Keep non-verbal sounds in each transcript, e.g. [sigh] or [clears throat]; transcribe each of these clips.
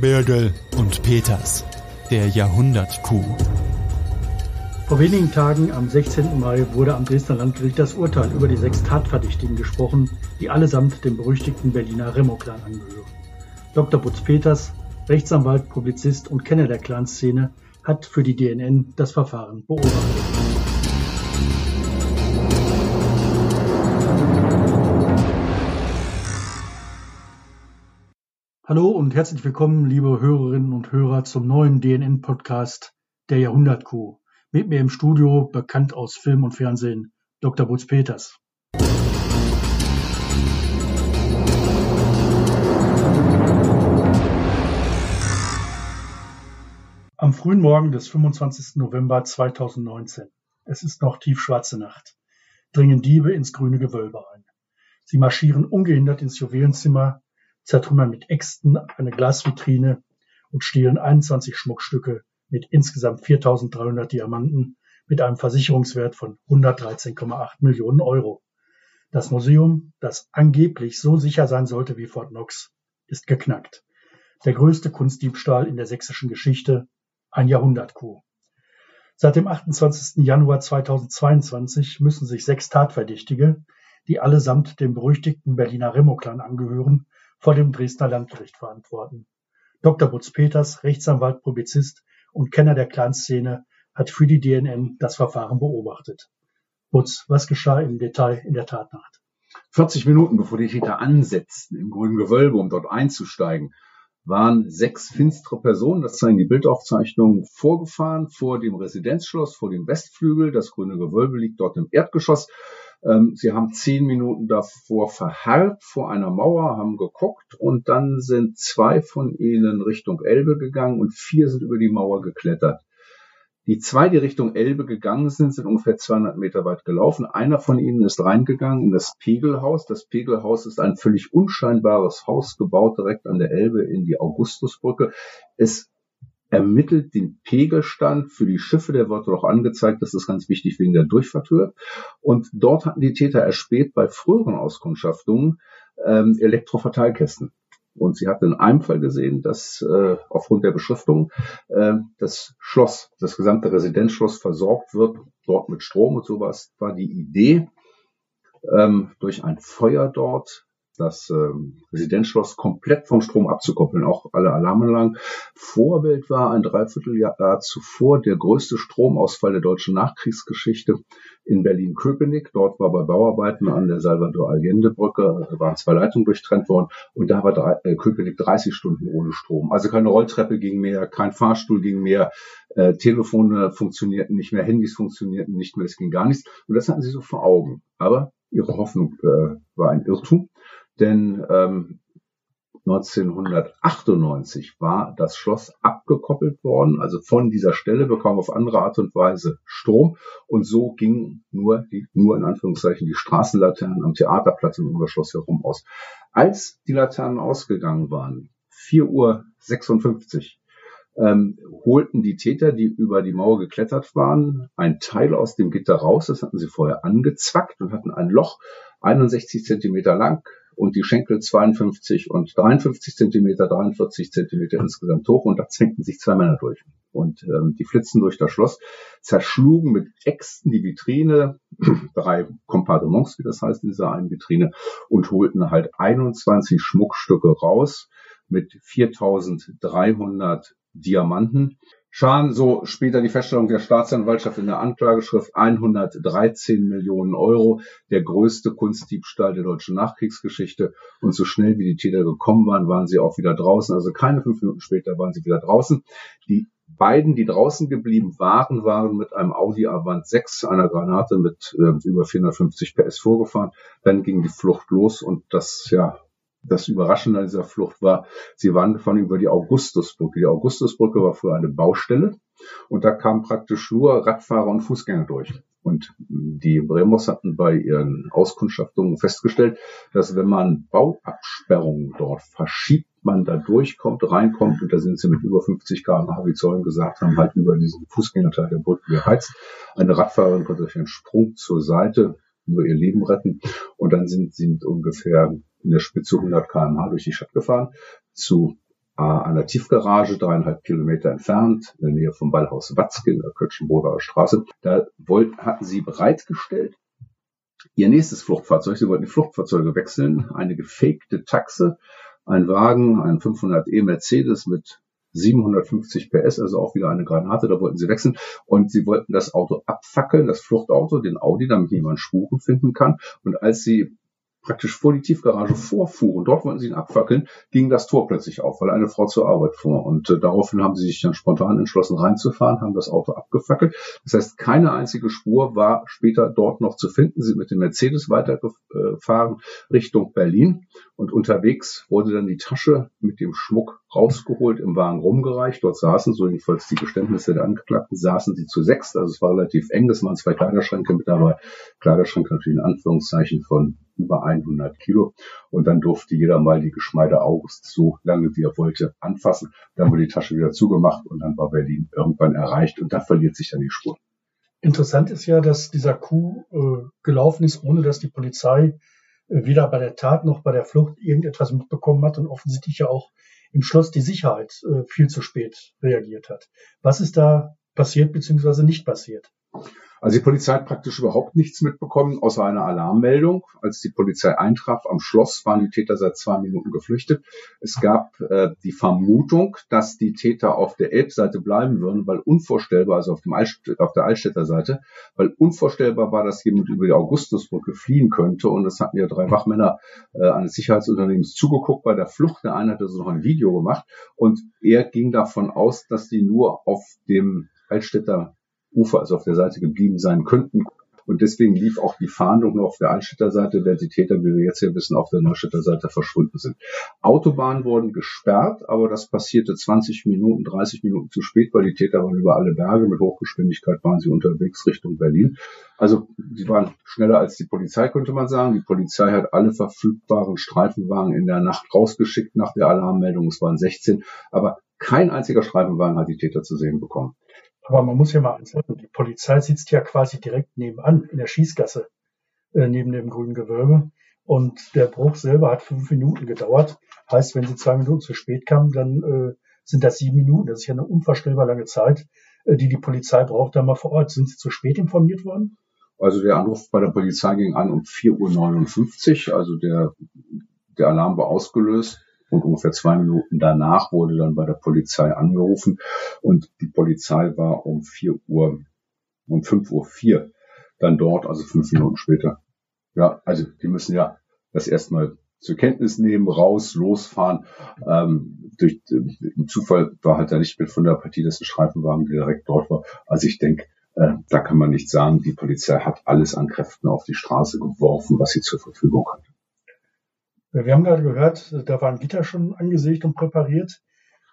Birgel und Peters, der Jahrhundertkuh. Vor wenigen Tagen, am 16. Mai, wurde am Dresdner Landgericht das Urteil über die sechs Tatverdächtigen gesprochen, die allesamt dem berüchtigten Berliner Remo-Clan angehören. Dr. Butz Peters, Rechtsanwalt, Publizist und Kenner der Clanszene, hat für die DNN das Verfahren beobachtet. Hallo und herzlich willkommen, liebe Hörerinnen und Hörer, zum neuen DNN-Podcast der Jahrhundertkuh. Mit mir im Studio, bekannt aus Film und Fernsehen, Dr. Butz Peters. Am frühen Morgen des 25. November 2019, es ist noch tiefschwarze Nacht, dringen Diebe ins grüne Gewölbe ein. Sie marschieren ungehindert ins Juwelenzimmer, zertrümmern mit Äxten eine Glasvitrine und stehlen 21 Schmuckstücke mit insgesamt 4.300 Diamanten mit einem Versicherungswert von 113,8 Millionen Euro. Das Museum, das angeblich so sicher sein sollte wie Fort Knox, ist geknackt. Der größte Kunstdiebstahl in der sächsischen Geschichte, ein Jahrhundertkuh. Seit dem 28. Januar 2022 müssen sich sechs Tatverdächtige, die allesamt dem berüchtigten Berliner Remo-Clan angehören, vor dem Dresdner Landgericht verantworten. Dr. Butz Peters, Rechtsanwalt, Publizist und Kenner der Clanszene, hat für die DNN das Verfahren beobachtet. Butz, was geschah im Detail in der Tatnacht? 40 Minuten bevor die Täter ansetzten im grünen Gewölbe, um dort einzusteigen, waren sechs finstere Personen, das zeigen die Bildaufzeichnungen, vorgefahren vor dem Residenzschloss, vor dem Westflügel. Das grüne Gewölbe liegt dort im Erdgeschoss. Ähm, sie haben zehn Minuten davor verharrt vor einer Mauer, haben geguckt und dann sind zwei von ihnen Richtung Elbe gegangen und vier sind über die Mauer geklettert. Die zwei, die Richtung Elbe gegangen sind, sind ungefähr 200 Meter weit gelaufen. Einer von ihnen ist reingegangen in das Pegelhaus. Das Pegelhaus ist ein völlig unscheinbares Haus, gebaut direkt an der Elbe in die Augustusbrücke. Es ermittelt den Pegelstand für die Schiffe, der wird auch angezeigt, das ist ganz wichtig wegen der Durchfahrthöhe. Und dort hatten die Täter erspäht bei früheren Auskundschaftungen ähm, Elektroverteilkästen. Und sie hat in einem Fall gesehen, dass äh, aufgrund der Beschriftung äh, das Schloss, das gesamte Residenzschloss versorgt wird, dort mit Strom und sowas, war die Idee, ähm, durch ein Feuer dort das ähm, Residenzschloss komplett vom Strom abzukoppeln, auch alle Alarmanlagen. Vorbild war ein Dreivierteljahr zuvor der größte Stromausfall der deutschen Nachkriegsgeschichte in Berlin-Köpenick. Dort war bei Bauarbeiten an der Salvador-Allende-Brücke, waren zwei Leitungen durchtrennt worden und da war drei, äh, Köpenick 30 Stunden ohne Strom. Also keine Rolltreppe ging mehr, kein Fahrstuhl ging mehr, äh, Telefone funktionierten nicht mehr, Handys funktionierten nicht mehr, es ging gar nichts. Und das hatten sie so vor Augen. Aber ihre Hoffnung äh, war ein Irrtum. Denn ähm, 1998 war das Schloss abgekoppelt worden, also von dieser Stelle bekam auf andere Art und Weise Strom und so ging nur die, nur in Anführungszeichen die Straßenlaternen am Theaterplatz und um das Schloss herum aus. Als die Laternen ausgegangen waren, 4.56 Uhr, ähm, holten die Täter, die über die Mauer geklettert waren, ein Teil aus dem Gitter raus. Das hatten sie vorher angezackt und hatten ein Loch 61 Zentimeter lang, und die Schenkel 52 und 53 Zentimeter, 43 Zentimeter insgesamt hoch und da zwängten sich zwei Männer durch. Und ähm, die flitzen durch das Schloss, zerschlugen mit Äxten die Vitrine, [clears throat] drei Kompartements, wie das heißt in dieser einen Vitrine, und holten halt 21 Schmuckstücke raus mit 4300 Diamanten. Schaden, so später die Feststellung der Staatsanwaltschaft in der Anklageschrift 113 Millionen Euro, der größte Kunstdiebstahl der deutschen Nachkriegsgeschichte. Und so schnell wie die Täter gekommen waren, waren sie auch wieder draußen. Also keine fünf Minuten später waren sie wieder draußen. Die beiden, die draußen geblieben waren, waren mit einem Audi Avant 6, einer Granate mit äh, über 450 PS vorgefahren. Dann ging die Flucht los und das, ja, das Überraschende an dieser Flucht war, sie waren gefahren über die Augustusbrücke. Die Augustusbrücke war früher eine Baustelle und da kamen praktisch nur Radfahrer und Fußgänger durch. Und die Bremos hatten bei ihren Auskundschaftungen festgestellt, dass wenn man Bauabsperrungen dort verschiebt, man da durchkommt, reinkommt und da sind sie mit über 50 km/h, wie Zeugen gesagt haben, halt über diesen Fußgängerteil der Brücke geheizt. Eine Radfahrerin konnte durch einen Sprung zur Seite nur ihr Leben retten und dann sind sie mit ungefähr in der Spitze 100 km/h durch die Stadt gefahren zu an der Tiefgarage, dreieinhalb Kilometer entfernt, in der Nähe vom Ballhaus Watzke in der Kötschenboder Straße. Da wollten, hatten sie bereitgestellt ihr nächstes Fluchtfahrzeug. Sie wollten die Fluchtfahrzeuge wechseln. Eine gefakte Taxe, ein Wagen, ein 500e Mercedes mit 750 PS, also auch wieder eine Granate, da wollten sie wechseln und sie wollten das Auto abfackeln, das Fluchtauto, den Audi, damit niemand Spuren finden kann. Und als sie praktisch vor die Tiefgarage vorfuhren, dort wollten sie ihn abfackeln, ging das Tor plötzlich auf, weil eine Frau zur Arbeit fuhr. Und äh, daraufhin haben sie sich dann spontan entschlossen reinzufahren, haben das Auto abgefackelt. Das heißt, keine einzige Spur war später dort noch zu finden. Sie sind mit dem Mercedes weitergefahren Richtung Berlin. Und unterwegs wurde dann die Tasche mit dem Schmuck rausgeholt, im Wagen rumgereicht. Dort saßen, so jedenfalls die Geständnisse der Angeklagten, saßen sie zu sechs. Also es war relativ eng. Das waren zwei Kleiderschränke mit dabei. Kleiderschränke natürlich in Anführungszeichen von über 100 Kilo. Und dann durfte jeder mal die Geschmeide August so lange wie er wollte anfassen. Dann wurde die Tasche wieder zugemacht und dann war Berlin irgendwann erreicht und da verliert sich dann die Spur. Interessant ist ja, dass dieser Coup äh, gelaufen ist, ohne dass die Polizei äh, weder bei der Tat noch bei der Flucht irgendetwas mitbekommen hat und offensichtlich ja auch im Schloss die Sicherheit äh, viel zu spät reagiert hat. Was ist da passiert bzw. nicht passiert? Also die Polizei hat praktisch überhaupt nichts mitbekommen, außer einer Alarmmeldung. Als die Polizei eintraf am Schloss, waren die Täter seit zwei Minuten geflüchtet. Es gab äh, die Vermutung, dass die Täter auf der Elbseite bleiben würden, weil unvorstellbar, also auf, dem Altstädt, auf der Altstädter Seite, weil unvorstellbar war, dass jemand über die Augustusbrücke fliehen könnte. Und es hatten ja drei Wachmänner äh, eines Sicherheitsunternehmens zugeguckt bei der Flucht. Der eine hatte so noch ein Video gemacht und er ging davon aus, dass die nur auf dem Altstädter Ufer, also auf der Seite geblieben sein könnten. Und deswegen lief auch die Fahndung nur auf der Altstädter Seite, während die Täter, wie wir jetzt hier wissen, auf der Neustädter Seite verschwunden sind. Autobahnen wurden gesperrt, aber das passierte 20 Minuten, 30 Minuten zu spät, weil die Täter waren über alle Berge. Mit Hochgeschwindigkeit waren sie unterwegs Richtung Berlin. Also sie waren schneller als die Polizei, könnte man sagen. Die Polizei hat alle verfügbaren Streifenwagen in der Nacht rausgeschickt nach der Alarmmeldung. Es waren 16, aber kein einziger Streifenwagen hat die Täter zu sehen bekommen. Aber man muss ja mal eins sagen, die Polizei sitzt ja quasi direkt nebenan in der Schießgasse, äh, neben dem grünen Gewölbe. Und der Bruch selber hat fünf Minuten gedauert. Heißt, wenn sie zwei Minuten zu spät kamen, dann äh, sind das sieben Minuten. Das ist ja eine unvorstellbar lange Zeit, äh, die die Polizei braucht, da mal vor Ort. Sind sie zu spät informiert worden? Also der Anruf bei der Polizei ging an um 4.59 Uhr. Also der, der Alarm war ausgelöst. Und ungefähr zwei Minuten danach wurde dann bei der Polizei angerufen und die Polizei war um vier Uhr, um fünf Uhr vier dann dort, also fünf Minuten später. Ja, also die müssen ja das erstmal zur Kenntnis nehmen, raus, losfahren. Ähm, durch im Zufall war halt da nicht mit von der Partie, dass ein Streifenwagen direkt dort war. Also ich denke, äh, da kann man nicht sagen, die Polizei hat alles an Kräften auf die Straße geworfen, was sie zur Verfügung hatte. Wir haben gerade gehört, da war ein Gitter schon angesägt und präpariert.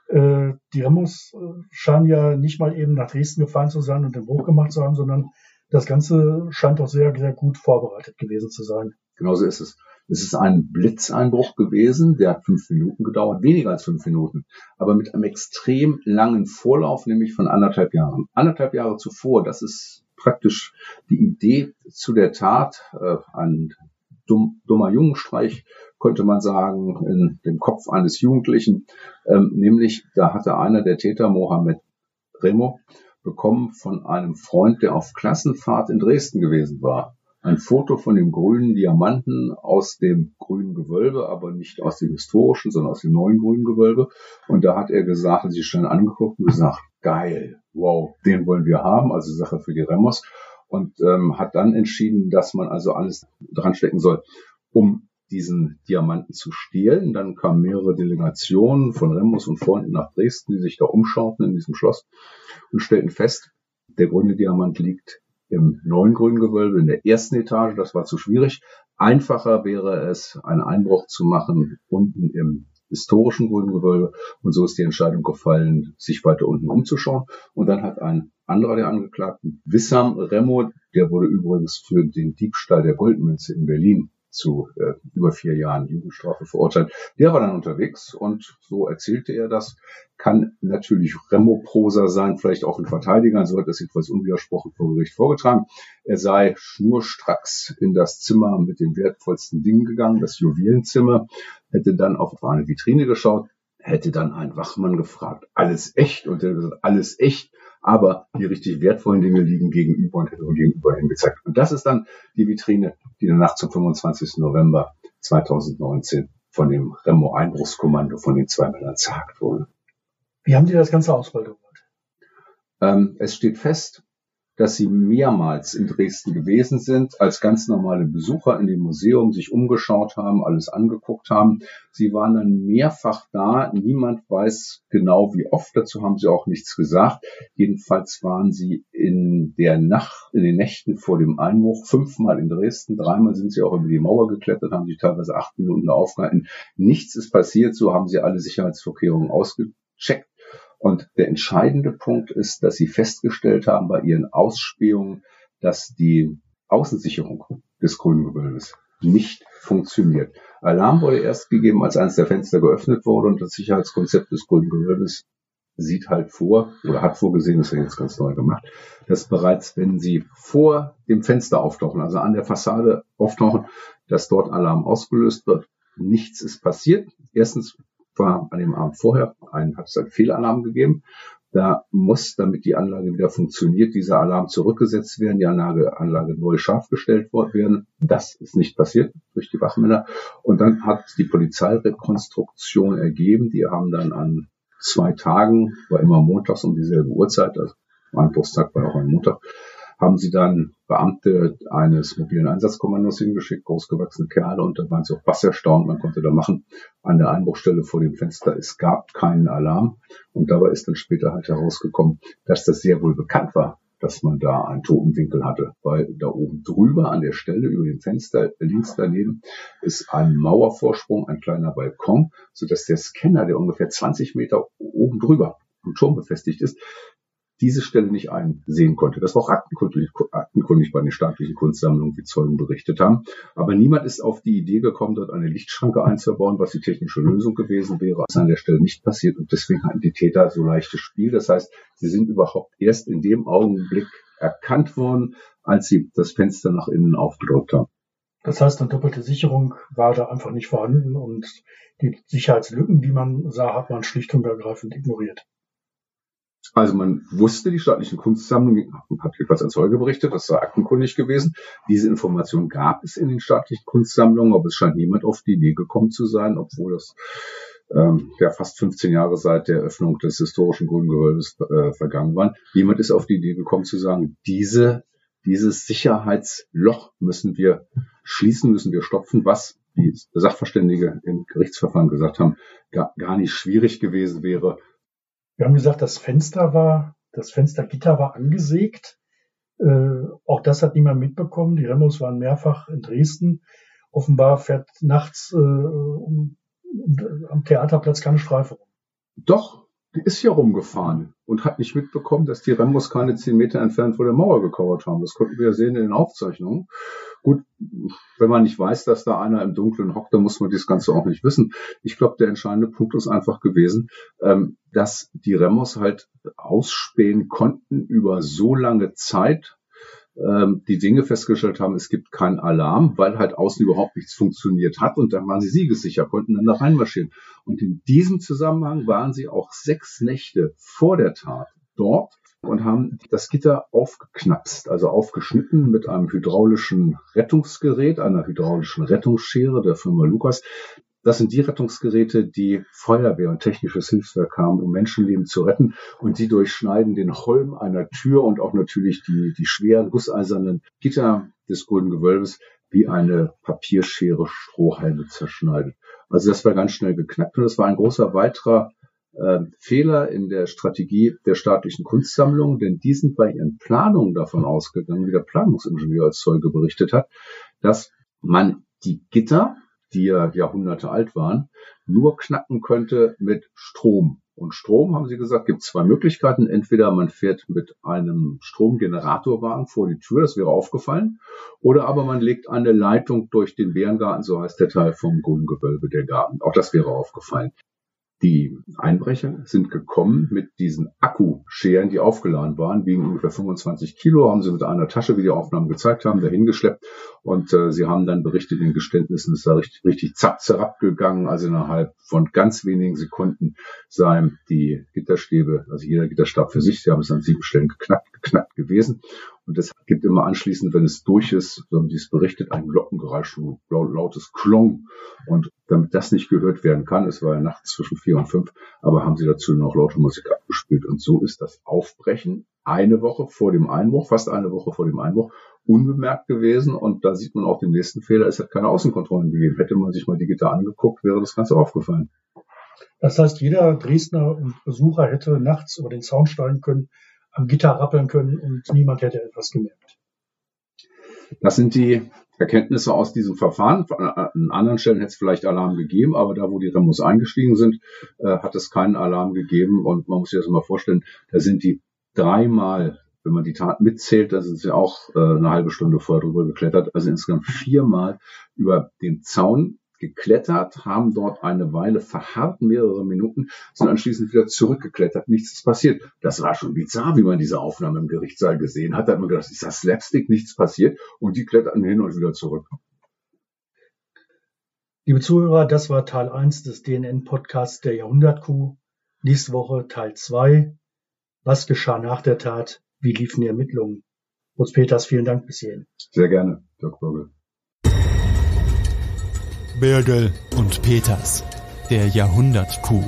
Äh, die Remos äh, scheinen ja nicht mal eben nach Dresden gefahren zu sein und den Bruch gemacht zu haben, sondern das Ganze scheint doch sehr, sehr gut vorbereitet gewesen zu sein. Genauso ist es. Es ist ein Blitzeinbruch gewesen, der hat fünf Minuten gedauert, weniger als fünf Minuten, aber mit einem extrem langen Vorlauf, nämlich von anderthalb Jahren. Anderthalb Jahre zuvor, das ist praktisch die Idee zu der Tat, äh, ein dumm, dummer Jungenstreich könnte man sagen, in dem Kopf eines Jugendlichen. Ähm, nämlich, da hatte einer der Täter, Mohammed Remo, bekommen von einem Freund, der auf Klassenfahrt in Dresden gewesen war. Ein Foto von dem grünen Diamanten aus dem grünen Gewölbe, aber nicht aus dem historischen, sondern aus dem neuen grünen Gewölbe. Und da hat er gesagt, hat sich schnell angeguckt und gesagt, geil, wow, den wollen wir haben, also Sache für die Remos. Und ähm, hat dann entschieden, dass man also alles dran stecken soll, um diesen Diamanten zu stehlen. Dann kamen mehrere Delegationen von Remus und Freunden nach Dresden, die sich da umschauten in diesem Schloss und stellten fest, der grüne Diamant liegt im neuen grünen Gewölbe in der ersten Etage. Das war zu schwierig. Einfacher wäre es, einen Einbruch zu machen unten im historischen grünen Gewölbe. Und so ist die Entscheidung gefallen, sich weiter unten umzuschauen. Und dann hat ein anderer der Angeklagten, Wissam Remo, der wurde übrigens für den Diebstahl der Goldmünze in Berlin zu äh, über vier Jahren Jugendstrafe verurteilt. Der war dann unterwegs und so erzählte er das. Kann natürlich Remo-Prosa sein, vielleicht auch ein Verteidiger, so hat das jedenfalls unwidersprochen vor Gericht vorgetragen. Er sei schnurstracks in das Zimmer mit den wertvollsten Dingen gegangen, das Juwelenzimmer, hätte dann auf eine Vitrine geschaut, hätte dann ein Wachmann gefragt, alles echt? Und er gesagt, alles echt, aber die richtig wertvollen Dinge liegen gegenüber und hätte gegenüber hingezeigt. Und das ist dann die Vitrine, die danach zum 25. November 2019 von dem Remo-Einbruchskommando von den zwei Männern zerhackt wurde. Wie haben die das Ganze ausbaldowert? Ähm, es steht fest, dass sie mehrmals in Dresden gewesen sind, als ganz normale Besucher in dem Museum sich umgeschaut haben, alles angeguckt haben. Sie waren dann mehrfach da. Niemand weiß genau, wie oft. Dazu haben sie auch nichts gesagt. Jedenfalls waren sie in der Nacht, in den Nächten vor dem Einbruch fünfmal in Dresden. Dreimal sind sie auch über die Mauer geklettert, haben sich teilweise acht Minuten aufgehalten. Nichts ist passiert. So haben sie alle Sicherheitsvorkehrungen ausgecheckt. Und der entscheidende Punkt ist, dass sie festgestellt haben bei ihren Ausspähungen, dass die Außensicherung des grünen Gewölbes nicht funktioniert. Alarm wurde erst gegeben, als eines der Fenster geöffnet wurde und das Sicherheitskonzept des grünen Gewölbes sieht halt vor oder hat vorgesehen, das ist ja jetzt ganz neu gemacht, dass bereits, wenn sie vor dem Fenster auftauchen, also an der Fassade auftauchen, dass dort Alarm ausgelöst wird. Nichts ist passiert. Erstens war an dem Abend vorher ein, hat es einen Fehlalarm gegeben. Da muss, damit die Anlage wieder funktioniert, dieser Alarm zurückgesetzt werden, die Anlage, Anlage neu scharf gestellt werden. Das ist nicht passiert durch die Wachmänner. Und dann hat die Polizeirekonstruktion ergeben, die haben dann an zwei Tagen, war immer montags um dieselbe Uhrzeit, also Einbruchstag war auch ein Montag, haben sie dann Beamte eines mobilen Einsatzkommandos hingeschickt, großgewachsene Kerle, und da waren sie auch was erstaunt, man konnte da machen, an der Einbruchstelle vor dem Fenster, es gab keinen Alarm, und dabei ist dann später halt herausgekommen, dass das sehr wohl bekannt war, dass man da einen Totenwinkel hatte, weil da oben drüber an der Stelle über dem Fenster links daneben ist ein Mauervorsprung, ein kleiner Balkon, so dass der Scanner, der ungefähr 20 Meter oben drüber am Turm befestigt ist, diese Stelle nicht einsehen konnte. Das war auch aktenkundig, aktenkundig bei den staatlichen Kunstsammlungen, wie Zeugen berichtet haben. Aber niemand ist auf die Idee gekommen, dort eine Lichtschranke einzubauen, was die technische Lösung gewesen wäre. Das ist an der Stelle nicht passiert und deswegen hatten die Täter so leichtes Spiel. Das heißt, sie sind überhaupt erst in dem Augenblick erkannt worden, als sie das Fenster nach innen aufgedrückt haben. Das heißt, eine doppelte Sicherung war da einfach nicht vorhanden und die Sicherheitslücken, die man sah, hat man schlicht und ergreifend ignoriert. Also man wusste, die staatlichen Kunstsammlungen, hat jedenfalls ein Zeuge berichtet, das sei aktenkundig gewesen. Diese Information gab es in den staatlichen Kunstsammlungen, aber es scheint niemand auf die Idee gekommen zu sein, obwohl das ähm, ja fast 15 Jahre seit der Eröffnung des historischen Grünen Gewölbes äh, vergangen waren. Niemand ist auf die Idee gekommen zu sagen, diese, dieses Sicherheitsloch müssen wir schließen, müssen wir stopfen, was die Sachverständige im Gerichtsverfahren gesagt haben, gar, gar nicht schwierig gewesen wäre, wir haben gesagt, das Fenster war, das Fenstergitter war angesägt. Äh, auch das hat niemand mitbekommen. Die Remos waren mehrfach in Dresden. Offenbar fährt nachts äh, um, um, am Theaterplatz keine Streife rum. Doch, die ist hier rumgefahren und hat nicht mitbekommen, dass die Remos keine zehn Meter entfernt vor der Mauer gekauert haben. Das konnten wir ja sehen in den Aufzeichnungen. Gut, wenn man nicht weiß, dass da einer im Dunkeln hockt, dann muss man das Ganze auch nicht wissen. Ich glaube, der entscheidende Punkt ist einfach gewesen, ähm, dass die Remos halt ausspähen konnten über so lange Zeit, ähm, die Dinge festgestellt haben, es gibt keinen Alarm, weil halt außen überhaupt nichts funktioniert hat und dann waren sie siegessicher, konnten dann da reinmarschieren. Und in diesem Zusammenhang waren sie auch sechs Nächte vor der Tat dort und haben das Gitter aufgeknapst, also aufgeschnitten mit einem hydraulischen Rettungsgerät, einer hydraulischen Rettungsschere der Firma Lukas. Das sind die Rettungsgeräte, die Feuerwehr und technisches Hilfswerk haben, um Menschenleben zu retten. Und die durchschneiden den Holm einer Tür und auch natürlich die, die schweren gusseisernen Gitter des grünen Gewölbes wie eine Papierschere Strohhalme zerschneidet. Also das war ganz schnell geknackt und das war ein großer weiterer äh, Fehler in der Strategie der staatlichen Kunstsammlung, denn die sind bei ihren Planungen davon ausgegangen, wie der Planungsingenieur als Zeuge berichtet hat, dass man die Gitter die ja Jahrhunderte alt waren, nur knacken könnte mit Strom. Und Strom, haben sie gesagt, gibt zwei Möglichkeiten. Entweder man fährt mit einem Stromgeneratorwagen vor die Tür, das wäre aufgefallen, oder aber man legt eine Leitung durch den Bärengarten, so heißt der Teil vom Grünen Gewölbe der Garten. Auch das wäre aufgefallen. Die Einbrecher sind gekommen mit diesen Akkuscheren, die aufgeladen waren, wiegen ungefähr 25 Kilo, haben sie mit einer Tasche, wie die Aufnahmen gezeigt haben, dahingeschleppt und äh, sie haben dann berichtet in Geständnissen, es sei richtig, richtig zapp zerab gegangen, also innerhalb von ganz wenigen Sekunden seien die Gitterstäbe, also jeder Gitterstab für sich, sie haben es an sieben Stellen geknackt, geknackt gewesen und es gibt immer anschließend, wenn es durch ist, so haben es berichtet, ein Glockengeräusch, ein lautes Klong. Und damit das nicht gehört werden kann, es war ja nachts zwischen vier und fünf, aber haben sie dazu noch laute Musik abgespielt. Und so ist das Aufbrechen eine Woche vor dem Einbruch, fast eine Woche vor dem Einbruch, unbemerkt gewesen. Und da sieht man auch den nächsten Fehler, es hat keine Außenkontrollen gegeben. Hätte man sich mal digital angeguckt, wäre das Ganze aufgefallen. Das heißt, jeder Dresdner Besucher hätte nachts über den Zaun steigen können, am Gitter rappeln können und niemand hätte etwas gemerkt. Das sind die Erkenntnisse aus diesem Verfahren. An anderen Stellen hätte es vielleicht Alarm gegeben, aber da, wo die Remos eingestiegen sind, äh, hat es keinen Alarm gegeben. Und man muss sich das mal vorstellen, da sind die dreimal, wenn man die Tat mitzählt, da sind sie auch äh, eine halbe Stunde vorher drüber geklettert, also insgesamt viermal über den Zaun geklettert, haben dort eine Weile verharrt, mehrere Minuten, sind anschließend wieder zurückgeklettert. Nichts ist passiert. Das war schon bizarr, wie man diese Aufnahme im Gerichtssaal gesehen hat. Da hat man gedacht, ist das Slapstick, nichts passiert. Und die kletterten hin und wieder zurück. Liebe Zuhörer, das war Teil 1 des DNN-Podcasts der Jahrhundertkuh. Nächste Woche Teil 2. Was geschah nach der Tat? Wie liefen die Ermittlungen? Lutz Peters, vielen Dank bis hierhin. Sehr gerne, Dirk Bürgel. Birgel und Peters, der Jahrhundertkuh.